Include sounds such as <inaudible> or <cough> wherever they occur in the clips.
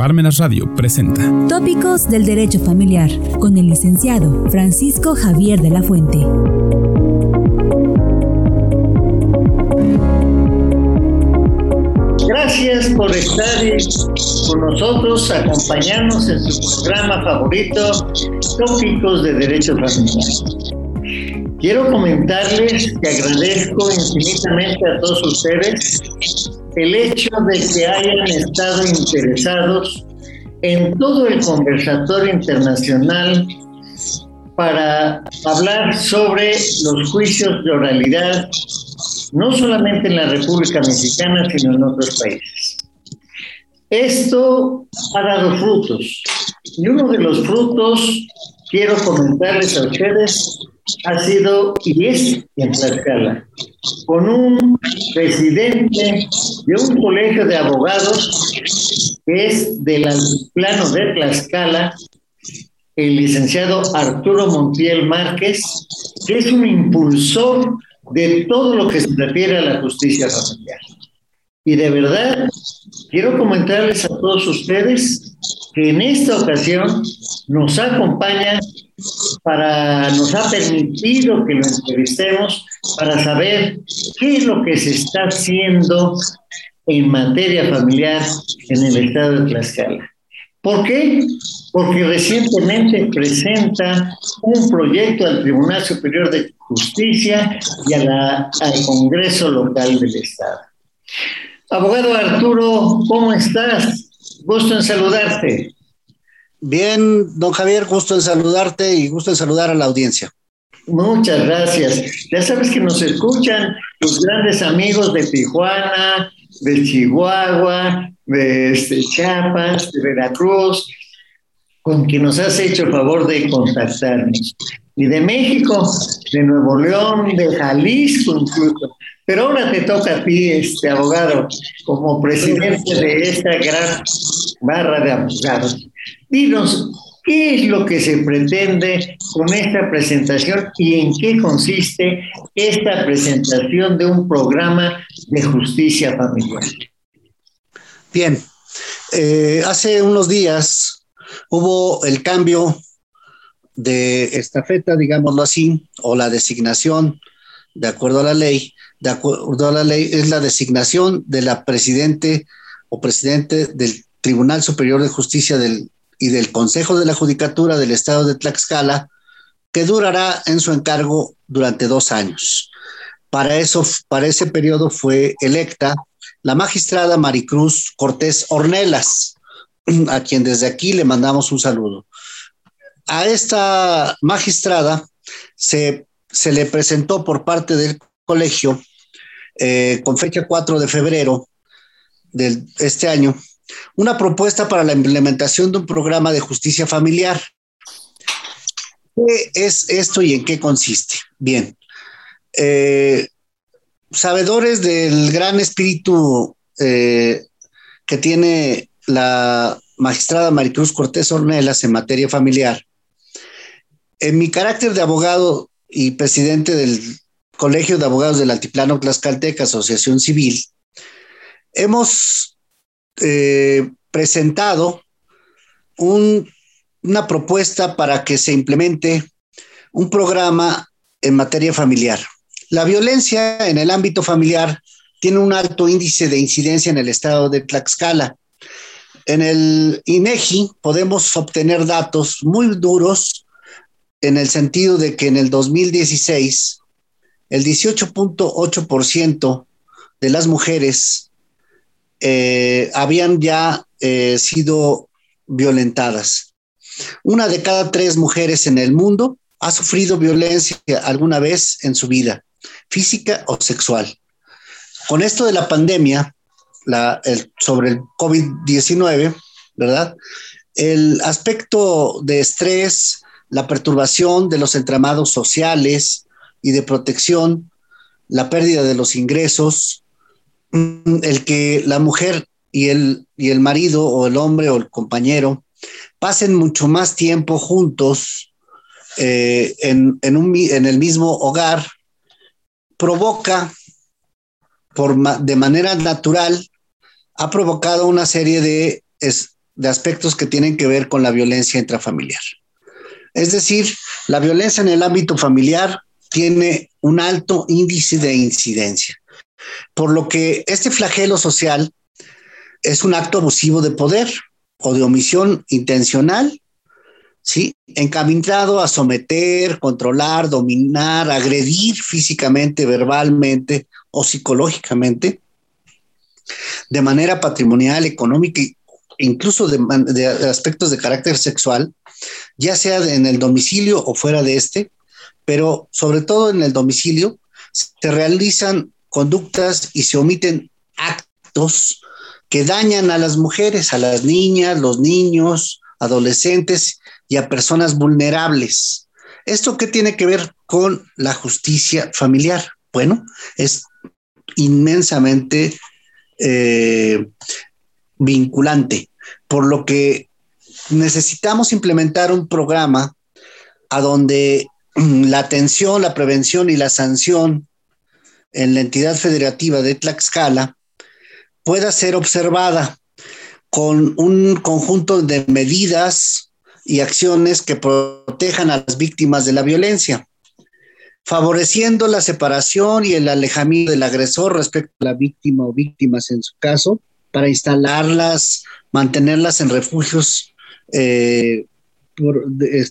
Parmenas Radio presenta Tópicos del Derecho Familiar con el licenciado Francisco Javier de la Fuente. Gracias por estar con nosotros, acompañarnos en su programa favorito, Tópicos de Derecho Familiar. Quiero comentarles que agradezco infinitamente a todos ustedes el hecho de que hayan estado interesados en todo el conversatorio internacional para hablar sobre los juicios de oralidad, no solamente en la República Mexicana, sino en otros países. Esto ha dado frutos y uno de los frutos, quiero comentarles a ustedes, ha sido y es en Tlaxcala, con un presidente de un colegio de abogados que es del plano de Tlaxcala, el licenciado Arturo Montiel Márquez, que es un impulsor de todo lo que se refiere a la justicia familiar. Y de verdad, quiero comentarles a todos ustedes que en esta ocasión nos acompaña para, nos ha permitido que lo entrevistemos para saber qué es lo que se está haciendo en materia familiar en el estado de Tlaxcala. ¿Por qué? Porque recientemente presenta un proyecto al Tribunal Superior de Justicia y al Congreso Local del Estado. Abogado Arturo, ¿cómo estás? Gusto en saludarte. Bien, don Javier, gusto en saludarte y gusto en saludar a la audiencia. Muchas gracias. Ya sabes que nos escuchan los grandes amigos de Tijuana, de Chihuahua, de este, Chiapas, de Veracruz, con quien nos has hecho el favor de contactarnos. Y de México, de Nuevo León, de Jalisco incluso. Pero ahora te toca a ti, este abogado, como presidente de esta gran barra de abogados. Dinos, ¿qué es lo que se pretende con esta presentación y en qué consiste esta presentación de un programa de justicia familiar? Bien, eh, hace unos días hubo el cambio de estafeta, digámoslo así, o la designación, de acuerdo a la ley, de acuerdo a la ley, es la designación de la presidente o presidente del Tribunal Superior de Justicia del y del Consejo de la Judicatura del Estado de Tlaxcala, que durará en su encargo durante dos años. Para, eso, para ese periodo fue electa la magistrada Maricruz Cortés Ornelas, <clears throat> a quien desde aquí le mandamos un saludo. A esta magistrada se, se le presentó por parte del colegio, eh, con fecha 4 de febrero de este año, una propuesta para la implementación de un programa de justicia familiar. ¿Qué es esto y en qué consiste? Bien, eh, sabedores del gran espíritu eh, que tiene la magistrada Maricruz Cortés Ornelas en materia familiar, en mi carácter de abogado y presidente del Colegio de Abogados del Altiplano Tlaxcalteca, Asociación Civil, hemos eh, presentado una propuesta para que se implemente un programa en materia familiar. La violencia en el ámbito familiar tiene un alto índice de incidencia en el estado de Tlaxcala. En el INEGI podemos obtener datos muy duros en el sentido de que en el 2016 el 18.8% de las mujeres eh, habían ya eh, sido violentadas. Una de cada tres mujeres en el mundo ha sufrido violencia alguna vez en su vida, física o sexual. Con esto de la pandemia, sobre el COVID-19, ¿verdad? El aspecto de estrés, la perturbación de los entramados sociales y de protección, la pérdida de los ingresos, Mm, el que la mujer y el, y el marido o el hombre o el compañero pasen mucho más tiempo juntos eh, en, el mismo hogar, provoca por, de manera natural, ha provocado una serie de de aspectos que tienen que ver con la violencia intrafamiliar. Es decir, la violencia en el ámbito familiar tiene un alto índice de incidencia, por lo que este flagelo social es un acto abusivo de poder o de omisión intencional, ¿sí? Encaminado a someter, controlar, dominar, agredir físicamente, verbalmente o psicológicamente, de manera patrimonial, económica e incluso de, de aspectos de carácter sexual, ya sea en el domicilio o fuera de este, pero sobre todo en el domicilio, se realizan conductas y se omiten actos que dañan a las mujeres, a las niñas, los niños, adolescentes y a personas vulnerables. ¿Esto qué tiene que ver con la justicia familiar? Bueno, es inmensamente eh, vinculante, por lo que necesitamos implementar un programa a donde la atención, la prevención y la sanción en la entidad federativa de Tlaxcala pueda ser observada con un conjunto de medidas y acciones que protejan a las víctimas de la violencia, favoreciendo la separación y el alejamiento del agresor respecto a la víctima o víctimas en su caso, para instalarlas, mantenerlas en refugios eh,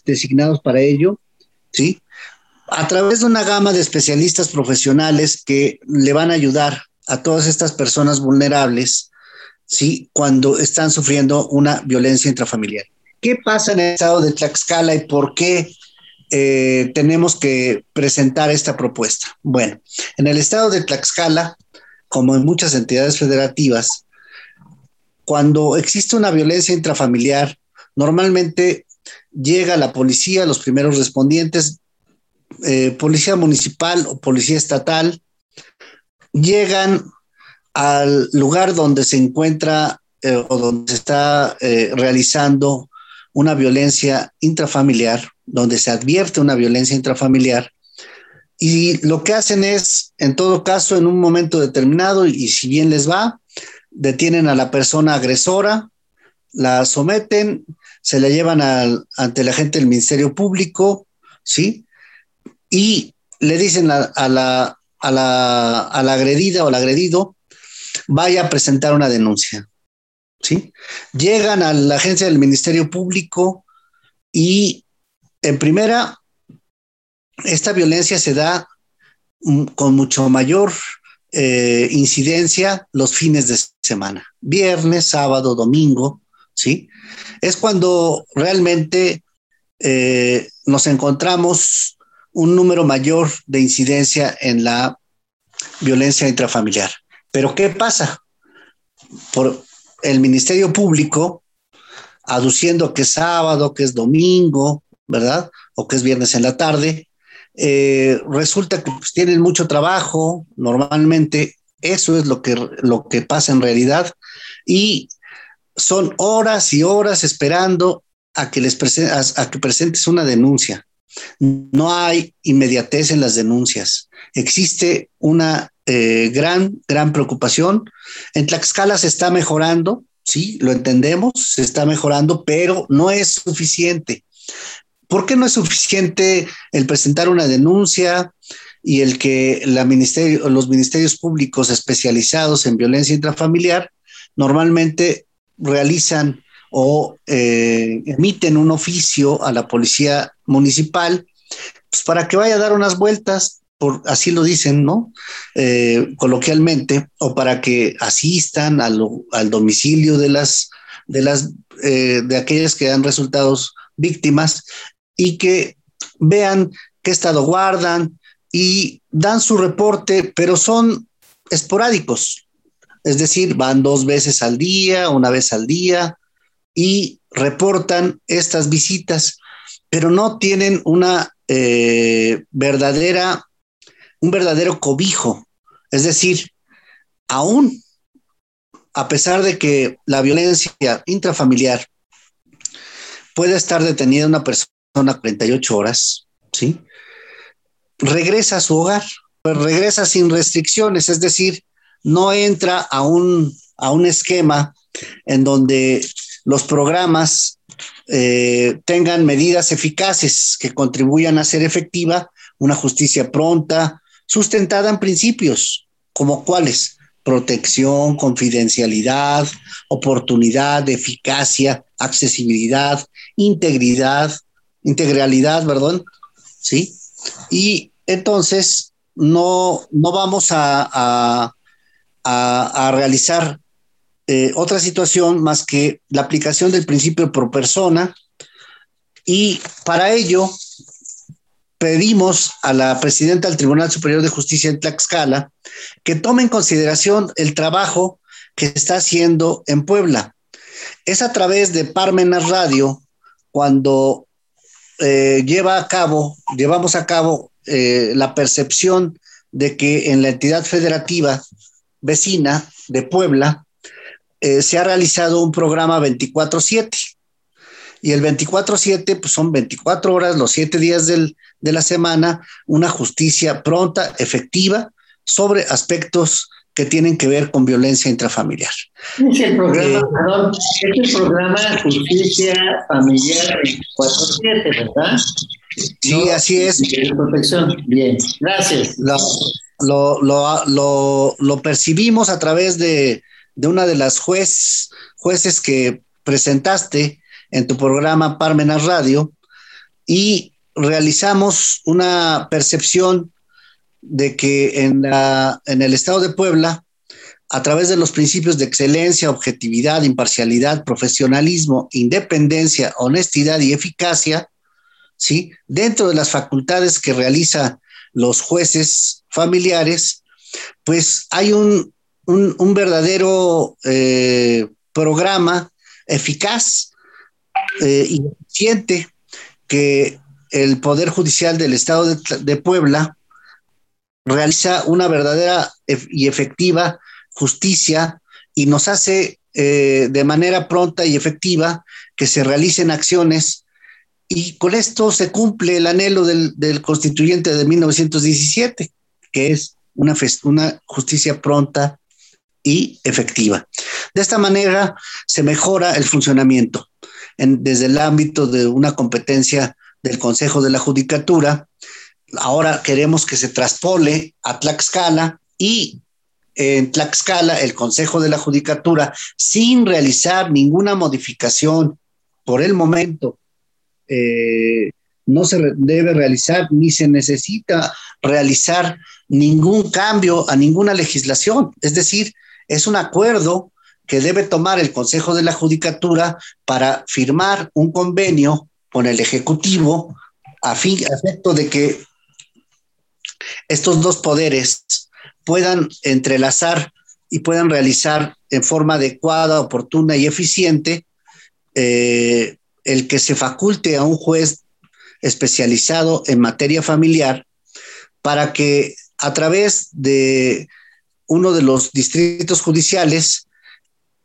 designados para ello, ¿sí? A través de una gama de especialistas profesionales que le van a ayudar a todas estas personas vulnerables, ¿sí? Cuando están sufriendo una violencia intrafamiliar. ¿Qué pasa en el estado de Tlaxcala y por qué eh, tenemos que presentar esta propuesta? Bueno, en el estado de Tlaxcala, como en muchas entidades federativas, cuando existe una violencia intrafamiliar, normalmente llega la policía, los primeros respondientes, eh, policía municipal o policía estatal, llegan al lugar donde se encuentra eh, o donde se está eh, realizando una violencia intrafamiliar, donde se advierte una violencia intrafamiliar, y lo que hacen es, en todo caso, en un momento determinado, y si bien les va, detienen a la persona agresora, la someten, se la llevan ante la gente del Ministerio Público, ¿sí? Y le dicen a, la, a la, a la agredida o al agredido, vaya a presentar una denuncia. ¿sí? Llegan a la agencia del Ministerio Público y en primera, esta violencia se da mm, con mucho mayor eh, incidencia los fines de semana, viernes, sábado, domingo, ¿sí? Es cuando realmente eh, nos encontramos un número mayor de incidencia en la violencia intrafamiliar. Pero ¿qué pasa? Por el Ministerio Público, aduciendo que es sábado, que es domingo, ¿verdad? O que es viernes en la tarde, eh, resulta que pues, tienen mucho trabajo, normalmente eso es lo que, lo que pasa en realidad, y son horas y horas esperando a que les a que presentes una denuncia. No hay inmediatez en las denuncias. Existe una eh, gran, gran preocupación. En Tlaxcala se está mejorando, sí, lo entendemos, se está mejorando, pero no es suficiente. ¿Por qué no es suficiente el presentar una denuncia y el que la ministerio, los ministerios públicos especializados en violencia intrafamiliar normalmente realizan o eh, emiten un oficio a la policía municipal pues para que vaya a dar unas vueltas, por, así lo dicen, ¿no? Eh, coloquialmente, o para que asistan al domicilio de las, de las, eh, de aquellas que han resultado víctimas y que vean qué estado guardan y dan su reporte, pero son esporádicos. Es decir, van dos veces al día, una vez al día, y reportan estas visitas, pero no tienen una eh, verdadera, un verdadero cobijo. Es decir, aún a pesar de que la violencia intrafamiliar puede estar detenida una persona 48 horas, ¿sí? Regresa a su hogar, pues regresa sin restricciones, es decir, no entra a un, a un esquema en donde los programas eh, tengan medidas eficaces que contribuyan a hacer efectiva una justicia pronta, sustentada en principios, como cuáles, protección, confidencialidad, oportunidad, eficacia, accesibilidad, integridad, integralidad, perdón, ¿sí? Y entonces no, no vamos a, realizar eh, otra situación más que la aplicación del principio por persona y para ello pedimos a la presidenta del Tribunal Superior de Justicia en Tlaxcala que tome en consideración el trabajo que está haciendo en Puebla. Es a través de Parmenas Radio cuando eh, lleva a cabo, llevamos a cabo eh, la percepción de que en la entidad federativa vecina de Puebla eh, se ha realizado un programa 24/7 y el 24/7 pues son 24 horas, los 7 días del, de la semana, una justicia pronta, efectiva, sobre aspectos que tienen que ver con violencia intrafamiliar. Es el programa, eh, perdón, es el programa Justicia Familiar 24-7, ¿verdad? Sí, así es. Protección. Bien, gracias. Lo, lo, lo, lo, percibimos a través de, de una de las juez, jueces que presentaste en tu programa Parmenas Radio y realizamos una percepción de que en, la, en el estado de Puebla, a través de los principios de excelencia, objetividad, imparcialidad, profesionalismo, independencia, honestidad y eficacia, ¿sí? dentro de las facultades que realizan los jueces familiares, pues hay un, un, verdadero eh, programa eficaz eh, y eficiente que el Poder Judicial del Estado de, Puebla realiza una verdadera y efectiva justicia y nos hace eh, de manera pronta y efectiva que se realicen acciones. Y con esto se cumple el anhelo del, constituyente de 1917, que es una, una justicia pronta y efectiva. De esta manera se mejora el funcionamiento desde el ámbito de una competencia del Consejo de la Judicatura. Ahora queremos que se traspole a Tlaxcala y en Tlaxcala el Consejo de la Judicatura, sin realizar ninguna modificación por el momento, eh, no se debe realizar ni se necesita realizar ningún cambio a ninguna legislación. Es decir, es un acuerdo que debe tomar el Consejo de la Judicatura para firmar un convenio con el Ejecutivo a fin a efecto de que estos dos poderes puedan entrelazar y puedan realizar en forma adecuada, oportuna y eficiente eh, el que se faculte a un juez especializado en materia familiar para que a través de uno de los distritos judiciales,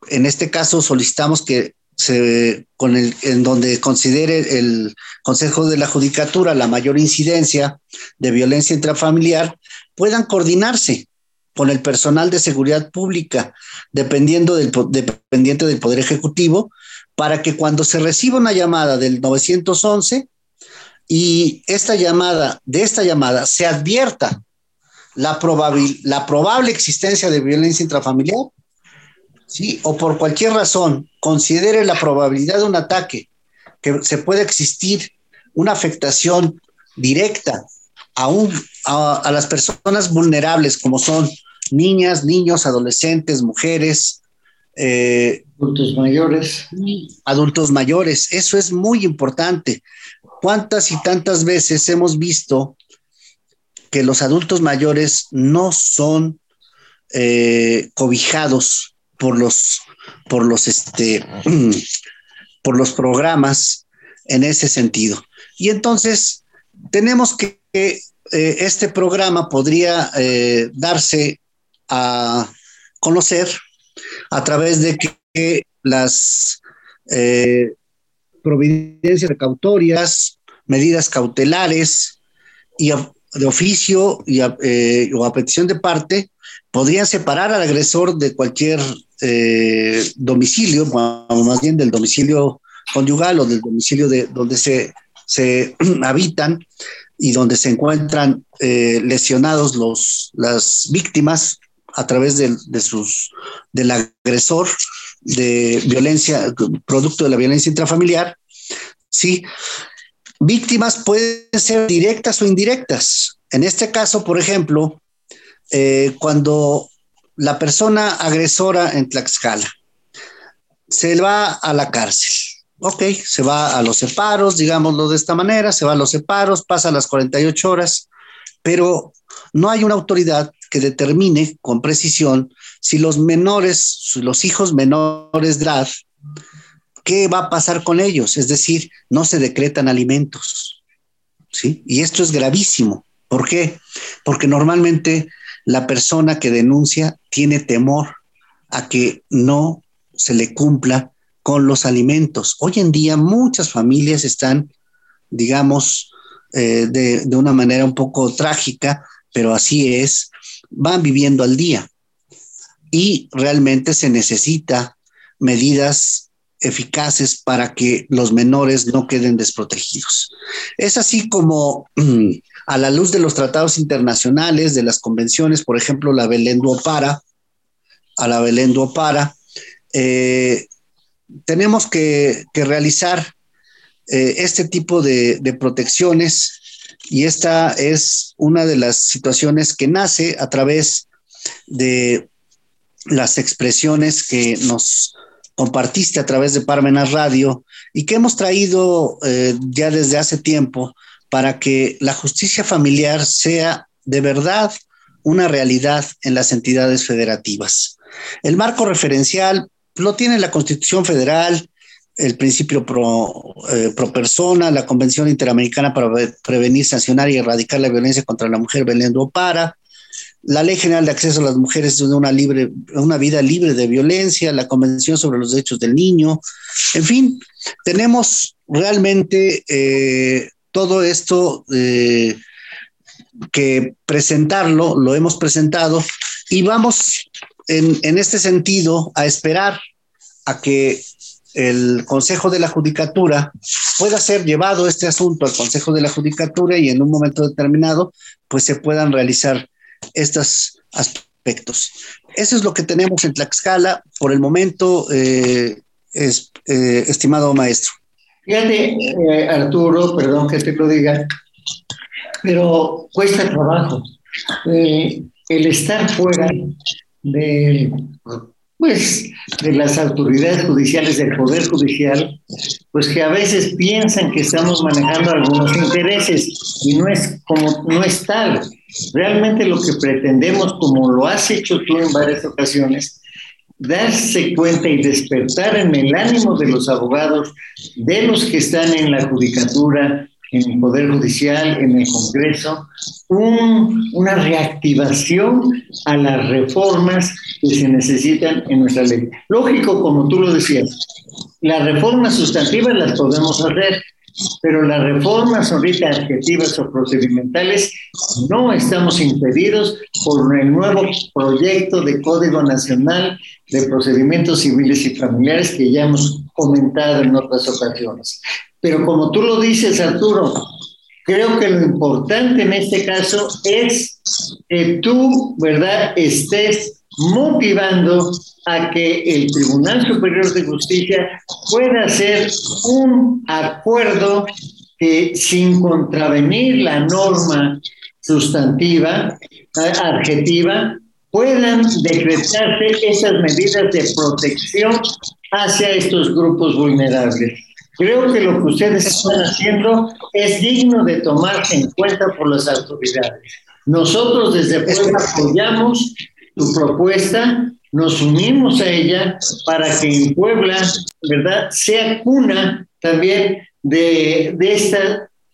en este caso solicitamos que se, con el, en donde considere el Consejo de la Judicatura la mayor incidencia de violencia intrafamiliar, puedan coordinarse con el personal de seguridad pública, dependiendo del, dependiente del Poder Ejecutivo, para que cuando se reciba una llamada del 911 y esta llamada, de esta llamada, se advierta la, la probable existencia de violencia intrafamiliar, ¿sí? o por cualquier razón considere la probabilidad de un ataque, que se puede existir una afectación directa a, a, las personas vulnerables, como son niñas, niños, adolescentes, mujeres, eh, adultos mayores. Adultos mayores, eso es muy importante. ¿Cuántas y tantas veces hemos visto que los adultos mayores no son eh, cobijados por los, por los, este, <clears throat> por los programas en ese sentido. Y entonces tenemos que, eh, este programa podría eh, darse a conocer a través de que las providencias precautorias, medidas cautelares y de oficio y o a petición de parte podrían separar al agresor de cualquier eh, domicilio, más bien del domicilio conyugal o del domicilio de donde se, se <clears throat> habitan y donde se encuentran eh, lesionados los, las víctimas a través de, sus, del agresor de violencia, producto de la violencia intrafamiliar, ¿sí? Víctimas pueden ser directas o indirectas. En este caso, por ejemplo, eh, cuando la persona agresora en Tlaxcala se va a la cárcel, ok, se va a los separos, digámoslo de esta manera, se va a los separos, pasa las 48 horas, pero no hay una autoridad que determine con precisión si los menores, los hijos menores de edad, ¿qué va a pasar con ellos? Es decir, no se decretan alimentos. ¿sí? Y esto es gravísimo. ¿Por qué? Porque normalmente la persona que denuncia tiene temor a que no se le cumpla con los alimentos. Hoy en día muchas familias están, digamos, eh, de, de, una manera un poco trágica, pero así es, van viviendo al día. Y realmente se necesita medidas eficaces para que los menores no queden desprotegidos. Es así como a la luz de los tratados internacionales, de las convenciones, por ejemplo, la Belén Para, a la Belén eh, tenemos que, realizar eh, este tipo de, protecciones y esta es una de las situaciones que nace a través de las expresiones que nos compartiste a través de Parmenas Radio y que hemos traído eh, ya desde hace tiempo para que la justicia familiar sea de verdad una realidad en las entidades federativas. El marco referencial lo tiene la Constitución Federal, el principio pro, eh, pro, persona, la Convención Interamericana para Prevenir, Sancionar y Erradicar la Violencia contra la Mujer, Belén para, la Ley General de Acceso a las Mujeres de una, libre, una vida libre de violencia, la Convención sobre los Derechos del Niño, en fin, tenemos realmente eh, todo esto eh, que presentarlo, lo hemos presentado y vamos en, en este sentido a esperar a que el Consejo de la Judicatura pueda ser llevado este asunto al Consejo de la Judicatura y en un momento determinado pues se puedan realizar estos aspectos. Eso es lo que tenemos en Tlaxcala por el momento, eh, es, eh, estimado maestro. Fíjate, eh, Arturo, perdón que te lo diga, pero cuesta trabajo. el estar fuera de pues de las autoridades judiciales del Poder Judicial, pues que a veces piensan que estamos manejando algunos intereses y no es como no es tal. Realmente lo que pretendemos, como lo has hecho tú en varias ocasiones, darse cuenta y despertar en el ánimo de los abogados, de los que están en la judicatura, en el Poder Judicial, en el Congreso, una reactivación a las reformas que se necesitan en nuestra ley. Lógico, como tú lo decías, las reformas sustantivas las podemos hacer, pero las reformas ahorita adjetivas o procedimentales no estamos impedidos por el nuevo proyecto de Código Nacional de Procedimientos Civiles y Familiares que ya hemos comentado en otras ocasiones. Pero como tú lo dices, Arturo, creo que lo importante en este caso es que tú, ¿verdad?, estés motivando a que el Tribunal Superior de Justicia pueda hacer un acuerdo que sin contravenir la norma sustantiva, adjetiva, puedan decretarse esas medidas de protección hacia estos grupos vulnerables. Creo que lo que ustedes están haciendo es digno de tomarse en cuenta por las autoridades. Nosotros desde Puebla apoyamos tu propuesta, nos unimos a ella para que en Puebla, ¿verdad?, sea cuna también de, de este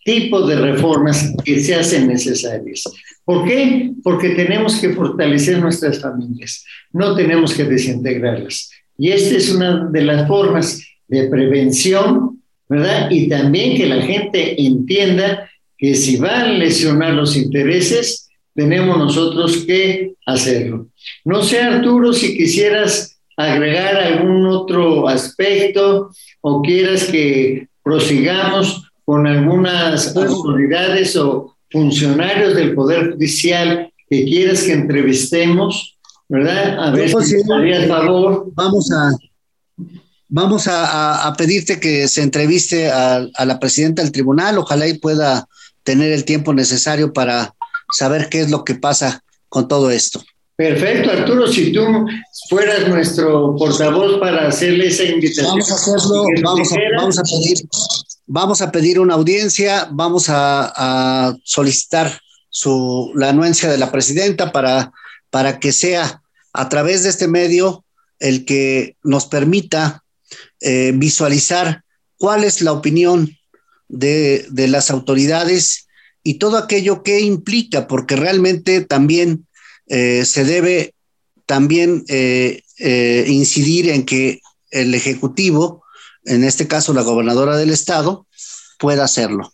tipo de reformas que se hacen necesarias. ¿Por qué? Porque tenemos que fortalecer nuestras familias, no tenemos que desintegrarlas. Y esta es una de las formas de prevención, ¿verdad? Y también que la gente entienda que si va a lesionar los intereses, tenemos nosotros que hacerlo. No sé, Arturo, si quisieras agregar algún otro aspecto o quieras que prosigamos con algunas autoridades o funcionarios del Poder Judicial que quieras que entrevistemos, ¿verdad? A ver si te favor. Vamos a, vamos a, pedirte que se entreviste a, a, la presidenta del tribunal, ojalá y pueda tener el tiempo necesario para saber qué es lo que pasa con todo esto. Perfecto, Arturo, si tú fueras nuestro portavoz para hacerle esa invitación. Vamos a hacerlo, vamos a, pedir, vamos a pedir una audiencia, vamos a, solicitar su, la anuencia de la presidenta para, para que sea a través de este medio el que nos permita eh, visualizar cuál es la opinión de, de las autoridades y todo aquello que implica, porque realmente también eh, se debe también eh, eh, incidir en que el Ejecutivo, en este caso la gobernadora del Estado, pueda hacerlo.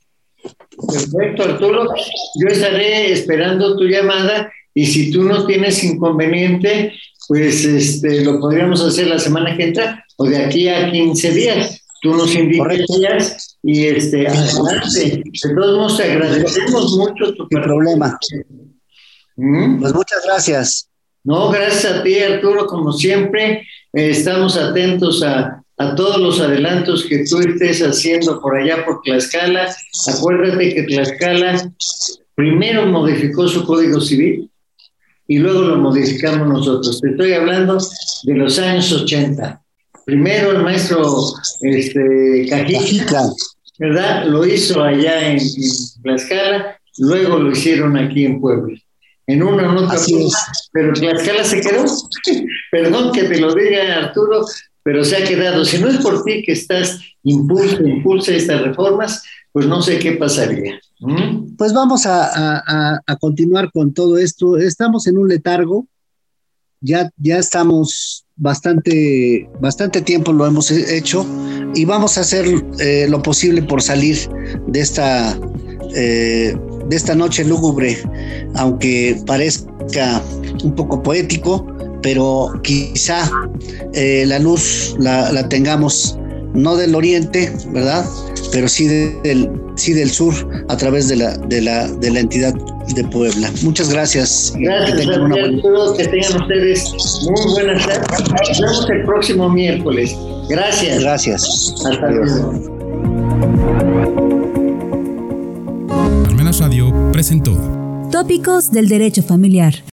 Perfecto, Arturo. Yo estaré esperando tu llamada y si tú no tienes inconveniente, pues este, lo podríamos hacer la semana que entra o de aquí a 15 días. Tú nos días y este, adelante. De todos modos, te agradecemos mucho tu problema. ¿Mm? Pues muchas gracias. No, gracias a ti, Arturo, como siempre. Eh, estamos atentos a, a, todos los adelantos que tú estés haciendo por allá por Tlaxcala. Acuérdate que Tlaxcala primero modificó su código civil y luego lo modificamos nosotros. Te estoy hablando de los años 80. Primero el maestro este, Cajica, ¿verdad? Lo hizo allá en, en Tlaxcala, luego lo hicieron aquí en Puebla en una nota, pero Tlaxcala se quedó. <laughs> Perdón que te lo diga, Arturo, pero se ha quedado. Si no es por ti que estás impulsa, impulsa estas reformas, pues no sé qué pasaría. ¿Mm? Pues vamos a, continuar con todo esto. Estamos en un letargo. Ya, ya estamos bastante, bastante tiempo lo hemos hecho y vamos a hacer eh, lo posible por salir de esta eh, de esta noche lúgubre, aunque parezca un poco poético, pero quizá eh, la luz la, tengamos no del oriente, ¿verdad? Pero sí del, sí del sur a través de la, de la, de la entidad de Puebla. Muchas gracias. Gracias, que tengan, que tengan ustedes muy buenas tardes. Nos vemos el próximo miércoles. Gracias. Gracias. Hasta luego. Radio presentó Tópicos del Derecho Familiar.